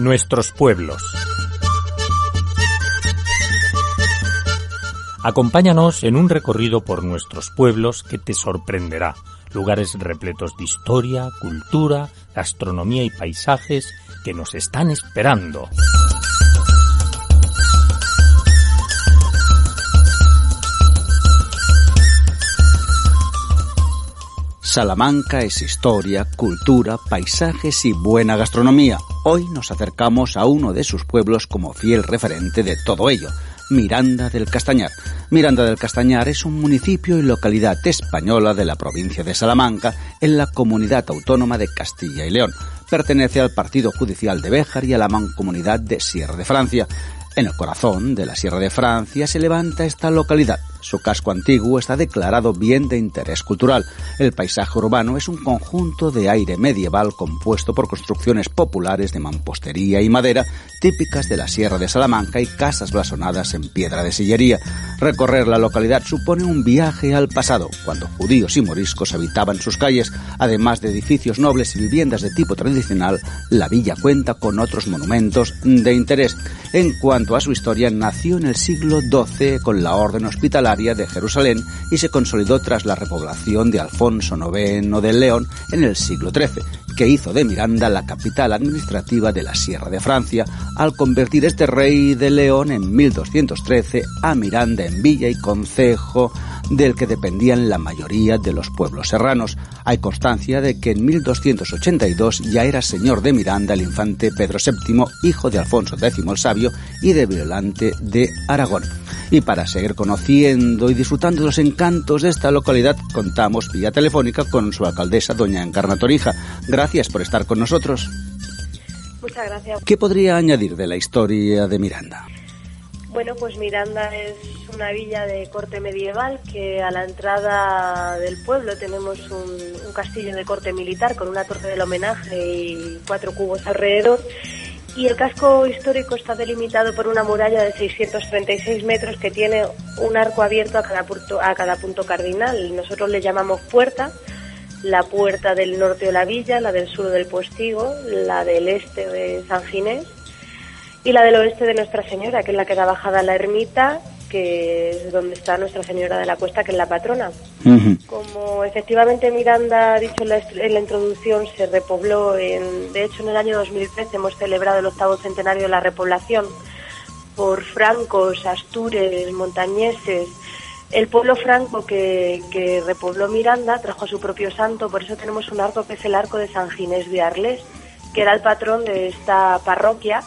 Nuestros pueblos. Acompáñanos en un recorrido por nuestros pueblos que te sorprenderá. Lugares repletos de historia, cultura, gastronomía y paisajes que nos están esperando. Salamanca es historia, cultura, paisajes y buena gastronomía. Hoy nos acercamos a uno de sus pueblos como fiel referente de todo ello, Miranda del Castañar. Miranda del Castañar es un municipio y localidad española de la provincia de Salamanca en la comunidad autónoma de Castilla y León. Pertenece al partido judicial de Béjar y a la mancomunidad de Sierra de Francia. En el corazón de la Sierra de Francia se levanta esta localidad. Su casco antiguo está declarado bien de interés cultural. El paisaje urbano es un conjunto de aire medieval compuesto por construcciones populares de mampostería y madera típicas de la Sierra de Salamanca y casas blasonadas en piedra de sillería. Recorrer la localidad supone un viaje al pasado, cuando judíos y moriscos habitaban sus calles. Además de edificios nobles y viviendas de tipo tradicional, la villa cuenta con otros monumentos de interés. En cuanto a su historia, nació en el siglo XII con la orden de Jerusalén y se consolidó tras la repoblación de Alfonso IX de León en el siglo XIII, que hizo de Miranda la capital administrativa de la Sierra de Francia, al convertir este rey de León en 1213 a Miranda en villa y concejo del que dependían la mayoría de los pueblos serranos. Hay constancia de que en 1282 ya era señor de Miranda el infante Pedro VII, hijo de Alfonso X el Sabio y de Violante de Aragón. Y para seguir conociendo y disfrutando de los encantos de esta localidad, contamos vía telefónica con su alcaldesa, doña Encarna Torija. Gracias por estar con nosotros. Muchas gracias. ¿Qué podría añadir de la historia de Miranda? Bueno, pues Miranda es una villa de corte medieval que a la entrada del pueblo tenemos un, castillo de corte militar con una torre del homenaje y cuatro cubos alrededor. Y el casco histórico está delimitado por una muralla de 636 metros que tiene un arco abierto a cada punto, a cada punto cardinal. Nosotros le llamamos puerta. La puerta del norte de la villa, la del sur del Postigo, la del este de San Ginés y la del oeste de Nuestra Señora, que es la que da bajada a la ermita, que es donde está Nuestra Señora de la Cuesta, que es la patrona. Como efectivamente Miranda ha dicho en la, introducción, se repobló, en, de hecho en el año 2013 hemos celebrado el octavo centenario de la repoblación por francos, astures, montañeses. El pueblo franco que, que repobló Miranda trajo a su propio santo, por eso tenemos un arco que es el arco de San Ginés de Arles, que era el patrón de esta parroquia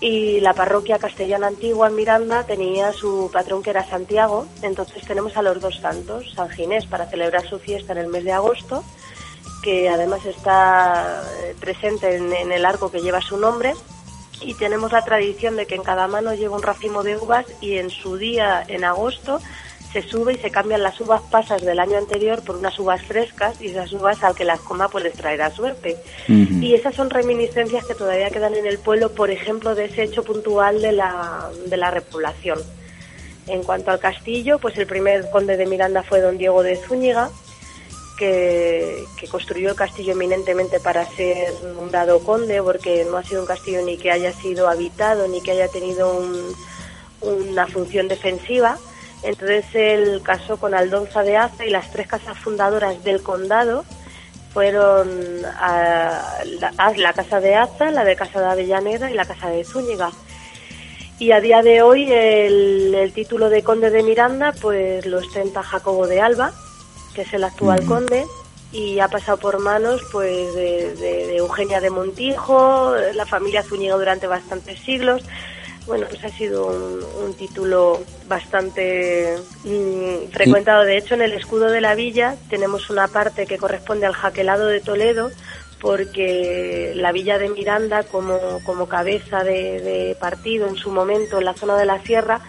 y la parroquia castellana antigua en Miranda tenía su patrón que era Santiago, entonces tenemos a los dos santos, San Ginés para celebrar su fiesta en el mes de agosto, que además está eh, presente en, en el arco que lleva su nombre, y tenemos la tradición de que en cada mano lleva un racimo de uvas y en su día, en agosto, se sube y se cambian las uvas pasas del año anterior por unas uvas frescas y esas uvas al que las coma pues les traerá suerte. Y esas son reminiscencias que todavía quedan en el pueblo, por ejemplo, de ese hecho puntual de la, de la repoblación. En cuanto al castillo, pues el primer conde de Miranda fue don Diego de Zúñiga, que, que, construyó el castillo eminentemente para ser un dado conde, porque no ha sido un castillo ni que haya sido habitado, ni que haya tenido un, una función defensiva, entonces él casó con Aldonza de Aza y las tres casas fundadoras del condado fueron a la, casa de Aza, la de Casa de Avellaneda y la casa de Zúñiga. Y a día de hoy el, título de conde de Miranda pues lo ostenta Jacobo de Alba, que es el actual conde, y ha pasado por manos pues de, de Eugenia de Montijo, la familia Zúñiga durante bastantes siglos, bueno, pues ha sido un, título bastante mm, frecuentado. De hecho, en el escudo de la villa tenemos una parte que corresponde al jaquelado de Toledo, porque la villa de Miranda, como, como cabeza de, partido en su momento en la zona de la sierra,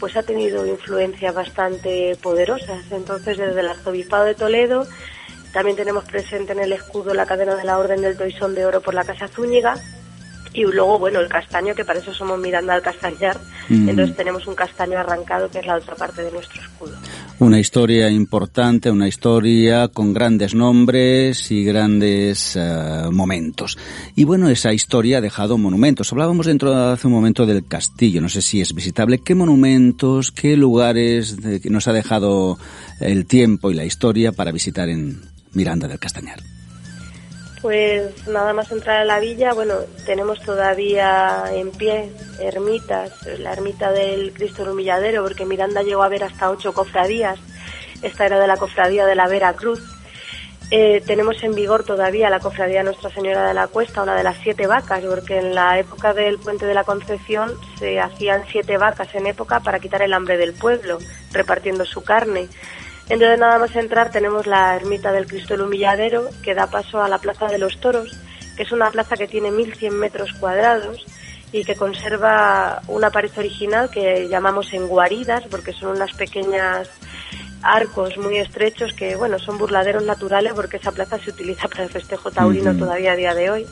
pues ha tenido influencias bastante poderosas. Entonces, desde el arzobispado de Toledo, también tenemos presente en el escudo la cadena de la Orden del Toisón de Oro por la Casa Zúñiga, y luego, bueno, el castaño, que para eso somos Miranda al Castañar, entonces tenemos un castaño arrancado que es la otra parte de nuestro escudo. Una historia importante, una historia con grandes nombres y grandes uh, momentos. Y bueno, esa historia ha dejado monumentos. Hablábamos dentro de hace un momento del castillo, no sé si es visitable. ¿Qué monumentos, qué lugares de, que nos ha dejado el tiempo y la historia para visitar en Miranda del Castañar? Pues nada más entrar a la villa, bueno, tenemos todavía en pie ermitas, la ermita del Cristo del Humilladero, porque Miranda llegó a ver hasta ocho cofradías, esta era de la cofradía de la Vera Cruz. Eh, tenemos en vigor todavía la cofradía Nuestra Señora de la Cuesta, una de las siete vacas, porque en la época del puente de la Concepción se hacían siete vacas en época para quitar el hambre del pueblo, repartiendo su carne. Entonces nada más entrar tenemos la ermita del Cristo del Humilladero que da paso a la Plaza de los Toros, que es una plaza que tiene 1.100 metros cuadrados y que conserva una pared original que llamamos en guaridas porque son unas pequeñas arcos muy estrechos que bueno son burladeros naturales porque esa plaza se utiliza para el festejo taurino todavía a día de hoy.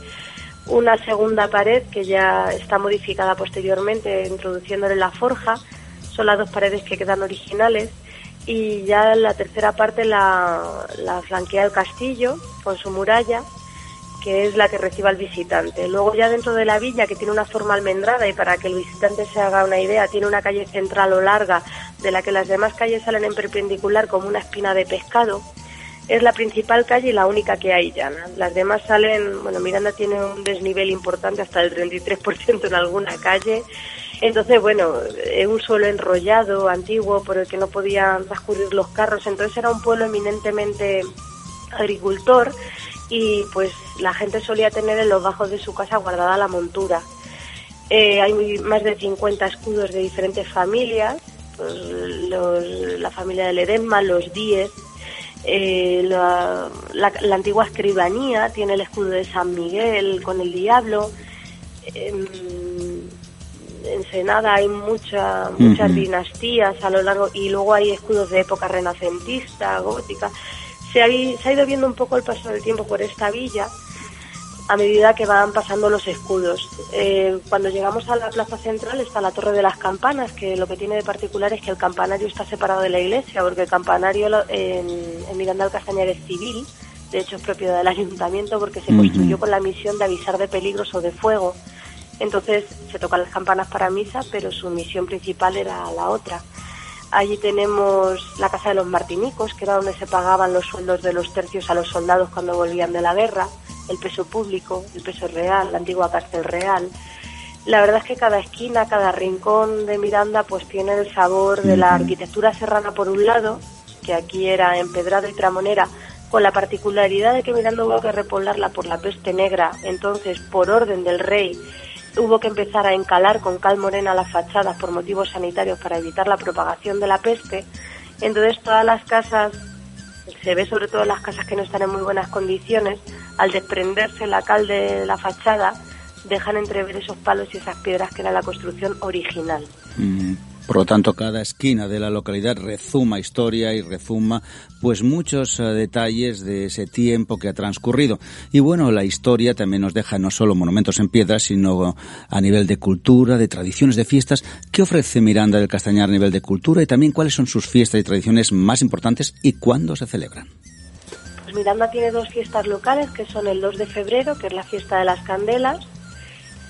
Una segunda pared que ya está modificada posteriormente introduciéndole la forja. Son las dos paredes que quedan originales y ya la tercera parte la, la flanquea el castillo con su muralla que es la que reciba al visitante. Luego ya dentro de la villa, que tiene una forma almendrada y para que el visitante se haga una idea, tiene una calle central o larga de la que las demás calles salen en perpendicular como una espina de pescado. Es la principal calle y la única que hay llana. Las demás salen, bueno, Miranda tiene un desnivel importante hasta el 33% en alguna calle entonces, bueno, un suelo enrollado, antiguo, por el que no podían transcurrir los carros. Entonces era un pueblo eminentemente agricultor y pues la gente solía tener en los bajos de su casa guardada la montura. Eh, hay más de 50 escudos de diferentes familias, pues, la familia de Ledesma, los Díez, eh, la, antigua escribanía tiene el escudo de San Miguel con el diablo. Em, Ensenada hay mucha, muchas dinastías a lo largo y luego hay escudos de época renacentista, gótica. Se ha, se ha ido viendo un poco el paso del tiempo por esta villa a medida que van pasando los escudos. Eh, cuando llegamos a la plaza central está la Torre de las Campanas, que lo que tiene de particular es que el campanario está separado de la iglesia, porque el campanario en, en Miranda del Castañar es civil, de hecho es propiedad del ayuntamiento porque se construyó con la misión de avisar de peligros o de fuego. Entonces se tocan las campanas para misa, pero su misión principal era la otra. Allí tenemos la Casa de los Martinicos, que era donde se pagaban los sueldos de los tercios a los soldados cuando volvían de la guerra, el peso público, el peso real, la antigua cárcel real. La verdad es que cada esquina, cada rincón de Miranda pues tiene el sabor de la arquitectura serrana por un lado, que aquí era empedrada y tramonera, con la particularidad de que Miranda hubo que repoblarla por la peste negra, entonces por orden del rey hubo que empezar a encalar con cal morena las fachadas por motivos sanitarios para evitar la propagación de la peste. Entonces todas las casas, se ve sobre todo las casas que no están en muy buenas condiciones, al desprenderse la cal de la fachada, dejan entrever esos palos y esas piedras que era la construcción original. Por lo tanto, cada esquina de la localidad rezuma historia y rezuma pues muchos eh, detalles de ese tiempo que ha transcurrido. Y bueno, la historia también nos deja no solo monumentos en piedra, sino a nivel de cultura, de tradiciones, de fiestas. ¿Qué ofrece Miranda del Castañar a nivel de cultura y también cuáles son sus fiestas y tradiciones más importantes y cuándo se celebran? Pues Miranda tiene dos fiestas locales, que son el 2 de febrero, que es la fiesta de las candelas,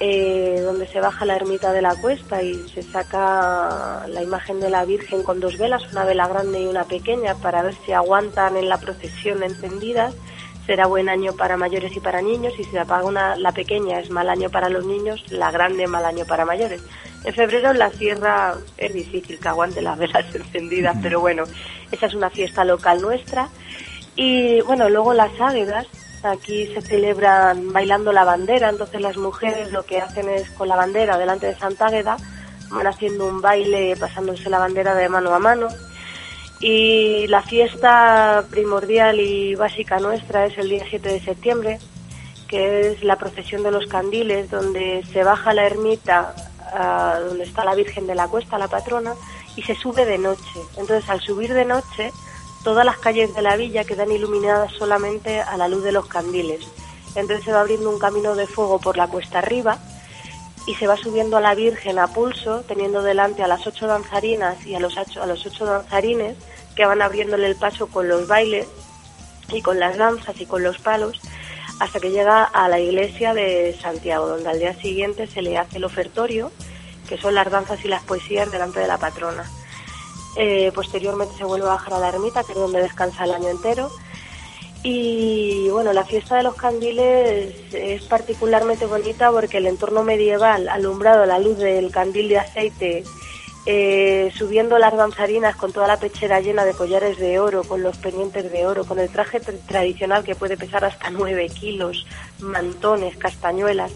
eh, donde se baja la ermita de la cuesta y se saca la imagen de la Virgen con dos velas, una vela grande y una pequeña, para ver si aguantan en la procesión encendidas. Será buen año para mayores y para niños, y si se apaga una, la pequeña es mal año para los niños, la grande mal año para mayores. En febrero en la sierra es difícil que aguante las velas encendidas, pero bueno, esa es una fiesta local nuestra. Y bueno, luego las águedas, Aquí se celebran bailando la bandera, entonces las mujeres lo que hacen es con la bandera delante de Santa Águeda, van haciendo un baile pasándose la bandera de mano a mano. Y la fiesta primordial y básica nuestra es el día 7 de septiembre, que es la procesión de los candiles, donde se baja la ermita, ah, donde está la Virgen de la Cuesta, la patrona, y se sube de noche. Entonces al subir de noche todas las calles de la villa quedan iluminadas solamente a la luz de los candiles. Entonces se va abriendo un camino de fuego por la cuesta arriba y se va subiendo a la Virgen a pulso, teniendo delante a las ocho danzarinas y a los, ocho, a los ocho danzarines que van abriéndole el paso con los bailes y con las danzas y con los palos hasta que llega a la iglesia de Santiago, donde al día siguiente se le hace el ofertorio, que son las danzas y las poesías delante de la patrona. Eh, posteriormente se vuelve a bajar a la ermita, que es donde descansa el año entero. Y bueno, la fiesta de los candiles es particularmente bonita porque el entorno medieval, alumbrado a la luz del candil de aceite, eh, subiendo las danzarinas con toda la pechera llena de collares de oro, con los pendientes de oro, con el traje tradicional que puede pesar hasta 9 kilos, mantones, castañuelas,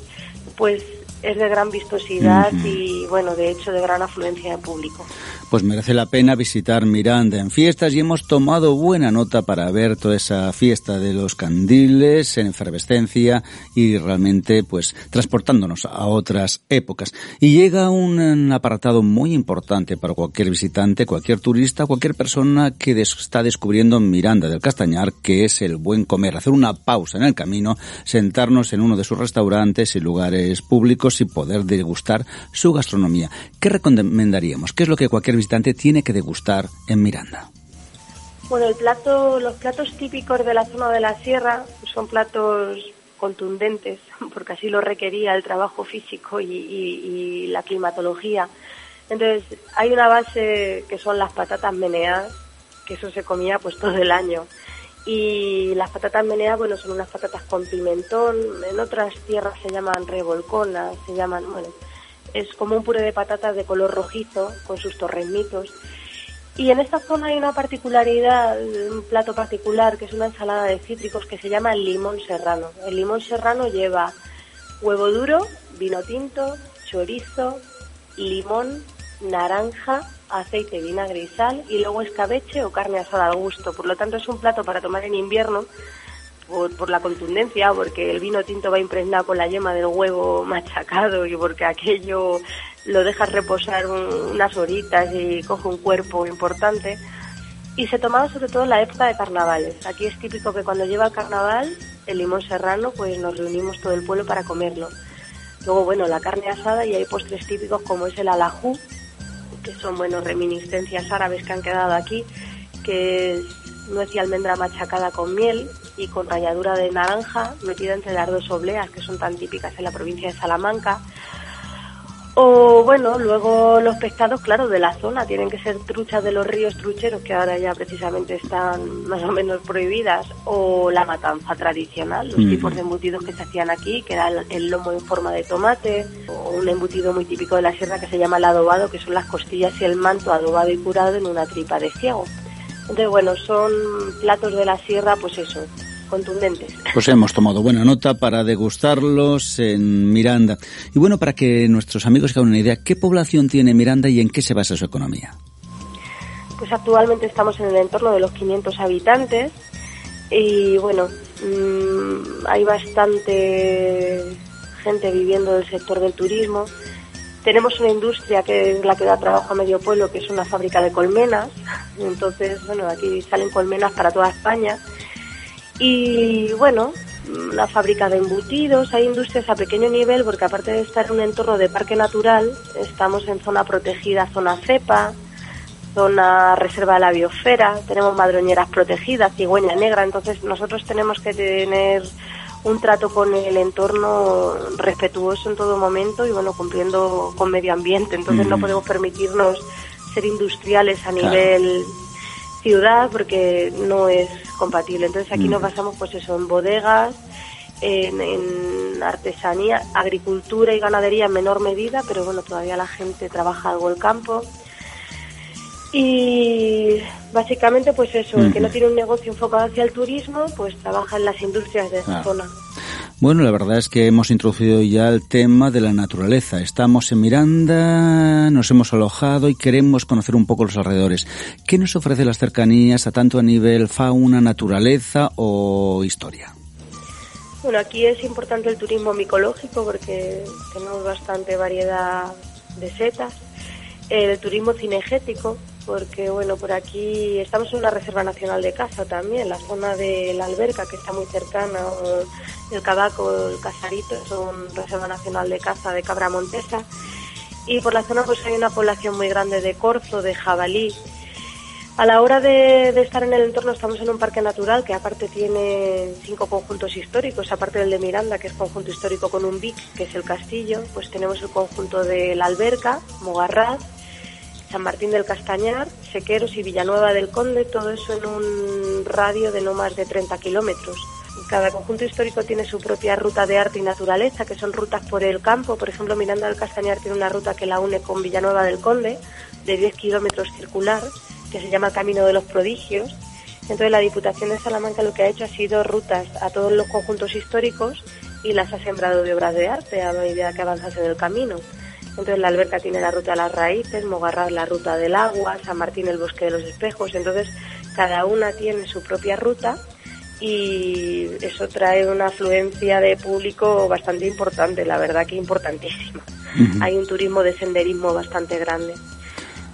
pues es de gran vistosidad y, bueno, de hecho, de gran afluencia de público pues merece la pena visitar Miranda en fiestas y hemos tomado buena nota para ver toda esa fiesta de los candiles en efervescencia y realmente pues transportándonos a otras épocas. Y llega un apartado muy importante para cualquier visitante, cualquier turista, cualquier persona que está descubriendo Miranda del Castañar, que es el buen comer, hacer una pausa en el camino, sentarnos en uno de sus restaurantes y lugares públicos y poder degustar su gastronomía. ¿Qué recomendaríamos? ¿Qué es lo que cualquier visitante tiene que degustar en Miranda? Bueno, el plato, los platos típicos de la zona de la sierra son platos contundentes, porque así lo requería el trabajo físico y, la climatología. Entonces, hay una base que son las patatas meneadas, que eso se comía pues todo el año. Y las patatas meneadas, bueno, son unas patatas con pimentón, en otras tierras se llaman revolconas, se llaman, bueno, es como un puré de patatas de color rojizo con sus torrenitos. Y en esta zona hay una particularidad, un plato particular, que es una ensalada de cítricos que se llama el limón serrano. El limón serrano lleva huevo duro, vino tinto, chorizo, limón, naranja, aceite, vinagre y sal, y luego escabeche o carne asada al gusto. Por lo tanto, es un plato para tomar en invierno por, la contundencia, porque el vino tinto va impregnado con la yema del huevo machacado y porque aquello lo dejas reposar unas horitas y coge un cuerpo importante. Y se tomaba sobre todo en la época de carnavales. Aquí es típico que cuando lleva el carnaval, el limón serrano, pues nos reunimos todo el pueblo para comerlo. Luego, bueno, la carne asada y hay postres típicos como es el alajú, que son, bueno, reminiscencias árabes que han quedado aquí, que es nuez y almendra machacada con miel y con ralladura de naranja metida entre las dos obleas que son tan típicas en la provincia de Salamanca. O bueno, luego los pescados, claro, de la zona, tienen que ser truchas de los ríos trucheros que ahora ya precisamente están más o menos prohibidas, o la matanza tradicional, los tipos de embutidos que se hacían aquí, que era el, lomo en forma de tomate, o un embutido muy típico de la sierra que se llama el adobado, que son las costillas y el manto adobado y curado en una tripa de ciego. Entonces, bueno, son platos de la sierra, pues eso, contundentes. Pues hemos tomado buena nota para degustarlos en Miranda. Y bueno, para que nuestros amigos hagan una idea, ¿qué población tiene Miranda y en qué se basa su economía? Pues actualmente estamos en el entorno de los 500 habitantes y bueno, mm, hay bastante gente viviendo del sector del turismo tenemos una industria que es la que da trabajo a medio pueblo, que es una fábrica de colmenas. Entonces, bueno, aquí salen colmenas para toda España. Y bueno, una fábrica de embutidos, hay industrias a pequeño nivel porque aparte de estar en un entorno de parque natural, estamos en zona protegida, zona cepa, zona reserva de la biosfera, tenemos madroñeras protegidas, cigüeña negra, entonces nosotros tenemos que tener un trato con el entorno respetuoso en todo momento y bueno, cumpliendo con medio ambiente. Entonces no podemos permitirnos ser industriales a nivel ciudad porque no es compatible. Entonces aquí nos basamos pues eso en bodegas, en, en, artesanía, agricultura y ganadería en menor medida, pero bueno, todavía la gente trabaja algo el campo. Y básicamente pues eso, el que no tiene un negocio enfocado hacia el turismo, pues trabaja en las industrias de esa zona. Bueno, la verdad es que hemos introducido ya el tema de la naturaleza. Estamos en Miranda, nos hemos alojado y queremos conocer un poco los alrededores. ¿Qué nos ofrece las cercanías a tanto a nivel fauna, naturaleza o historia? Bueno, aquí es importante el turismo micológico porque tenemos bastante variedad de setas. El turismo cinegético, porque bueno, por aquí estamos en una reserva nacional de caza también, la zona de la alberca que está muy cercana, el Cabaco, el Casarito, son reserva nacional de caza de cabra montesa y por la zona pues hay una población muy grande de corzo, de jabalí. A la hora de, estar en el entorno estamos en un parque natural que aparte tiene cinco conjuntos históricos, aparte del de Miranda, que es conjunto histórico con un BIC, que es el castillo, pues tenemos el conjunto de La Alberca, Mogarraz, San Martín del Castañar, Sequeros y Villanueva del Conde, todo eso en un radio de no más de 30 kilómetros. Cada conjunto histórico tiene su propia ruta de arte y naturaleza, que son rutas por el campo. Por ejemplo, Miranda del Castañar tiene una ruta que la une con Villanueva del Conde, de 10 kilómetros circular que se llama Camino de los Prodigios. Entonces la Diputación de Salamanca lo que ha hecho ha sido rutas a todos los conjuntos históricos y las ha sembrado de obras de arte a medida que avanzas en el camino. Entonces la alberca tiene la ruta de las raíces, Mogarraz la ruta del agua, San Martín el bosque de los espejos. Entonces cada una tiene su propia ruta y eso trae una afluencia de público bastante importante, la verdad que importantísima. Hay un turismo de senderismo bastante grande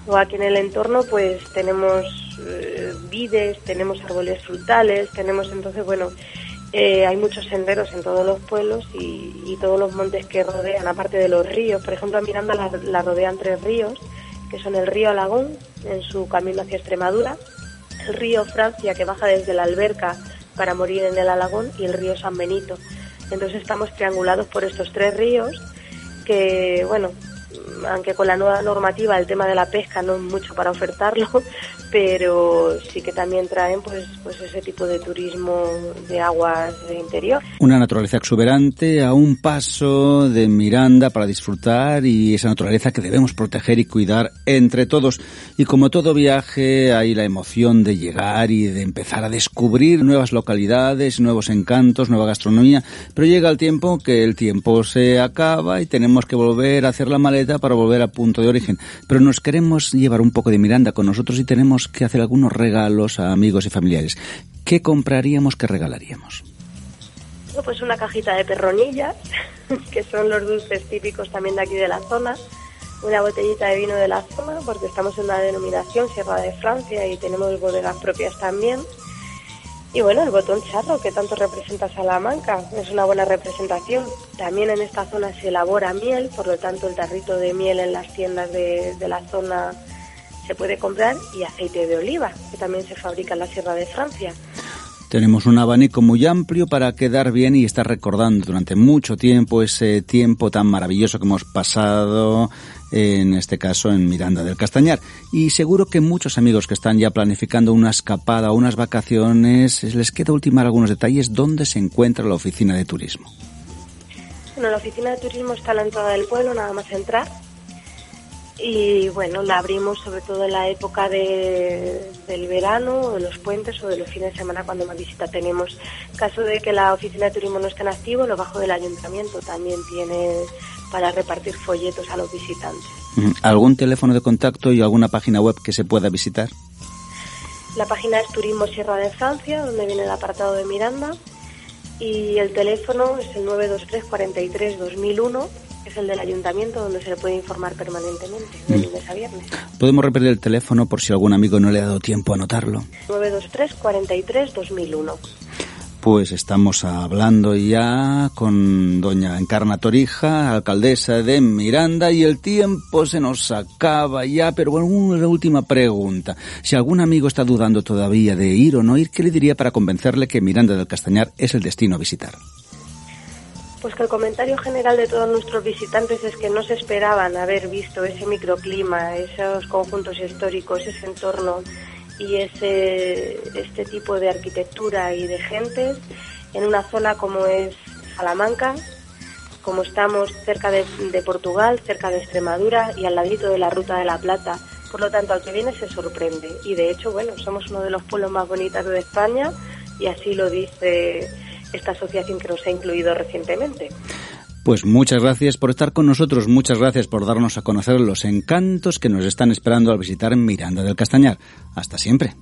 o aquí en el entorno pues tenemos eh, vides, tenemos árboles frutales, tenemos entonces, bueno, eh, hay muchos senderos en todos los pueblos y, todos los montes que rodean, aparte de los ríos. Por ejemplo, a Miranda la, rodean tres ríos, que son el río Alagón, en su camino hacia Extremadura, el río Francia, que baja desde la alberca para morir en el Alagón, y el río San Benito. Entonces estamos triangulados por estos tres ríos que, bueno, aunque con la nueva normativa el tema de la pesca no es mucho para ofertarlo, pero sí que también traen pues, pues ese tipo de turismo de aguas de interior. Una naturaleza exuberante a un paso de Miranda para disfrutar y esa naturaleza que debemos proteger y cuidar entre todos. Y como todo viaje hay la emoción de llegar y de empezar a descubrir nuevas localidades, nuevos encantos, nueva gastronomía, pero llega el tiempo que el tiempo se acaba y tenemos que volver a hacer la maleta para volver a punto de origen. Pero nos queremos llevar un poco de Miranda con nosotros y tenemos que hacer algunos regalos a amigos y familiares. ¿Qué compraríamos, qué regalaríamos? Pues una cajita de perronillas, que son los dulces típicos también de aquí de la zona, una botellita de vino de la zona, porque estamos en la denominación Sierra de Francia y tenemos bodegas propias también. Y bueno, el botón charro, que tanto representa Salamanca, es una buena representación. También en esta zona se elabora miel, por lo tanto el tarrito de miel en las tiendas de, de la zona se puede comprar y aceite de oliva, que también se fabrica en la Sierra de Francia. Tenemos un abanico muy amplio para quedar bien y estar recordando durante mucho tiempo ese tiempo tan maravilloso que hemos pasado, en este caso en Miranda del Castañar. Y seguro que muchos amigos que están ya planificando una escapada o unas vacaciones, les queda ultimar algunos detalles dónde se encuentra la oficina de turismo. Bueno, la oficina de turismo está a la entrada del pueblo, nada más entrar y bueno, la abrimos sobre todo en la época de, del verano, de los puentes o de los fines de semana cuando más visita tenemos. Caso de que la oficina de turismo no esté en activo, lo bajo del ayuntamiento también tiene para repartir folletos a los visitantes. ¿Algún teléfono de contacto y alguna página web que se pueda visitar? La página es Turismo Sierra de Francia, donde viene el apartado de Miranda, y el teléfono es el 923 43 2001 es el del ayuntamiento donde se le puede informar permanentemente, de mm. lunes a viernes. ¿Podemos repetir el teléfono por si algún amigo no le ha dado tiempo a anotarlo? 923 43 2001. Pues estamos hablando ya con doña Encarna Torija, alcaldesa de Miranda, y el tiempo se nos acaba ya, pero bueno, una última pregunta. Si algún amigo está dudando todavía de ir o no ir, ¿qué le diría para convencerle que Miranda del Castañar es el destino a visitar? Pues que el comentario general de todos nuestros visitantes es que no se esperaban haber visto ese microclima, esos conjuntos históricos, ese entorno y ese este tipo de arquitectura y de gentes en una zona como es Salamanca, como estamos cerca de, de, Portugal, cerca de Extremadura y al ladito de la Ruta de la Plata. Por lo tanto, al que viene se sorprende. Y de hecho, bueno, somos uno de los pueblos más bonitos de España y así lo dice esta asociación que nos ha incluido recientemente. Pues muchas gracias por estar con nosotros, muchas gracias por darnos a conocer los encantos que nos están esperando al visitar Miranda del Castañar. Hasta siempre.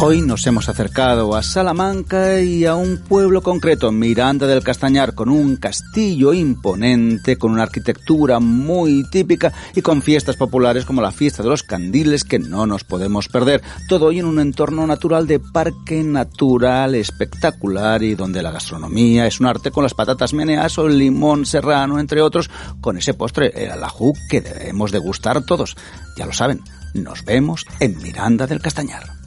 Hoy nos hemos acercado a Salamanca y a un pueblo concreto, Miranda del Castañar, con un castillo imponente, con una arquitectura muy típica y con fiestas populares como la fiesta de los candiles que no nos podemos perder. Todo hoy en un entorno natural de parque natural espectacular y donde la gastronomía es un arte con las patatas meneas o el limón serrano, entre otros, con ese postre, el alajú, que debemos degustar todos. Ya lo saben, nos vemos en Miranda del Castañar.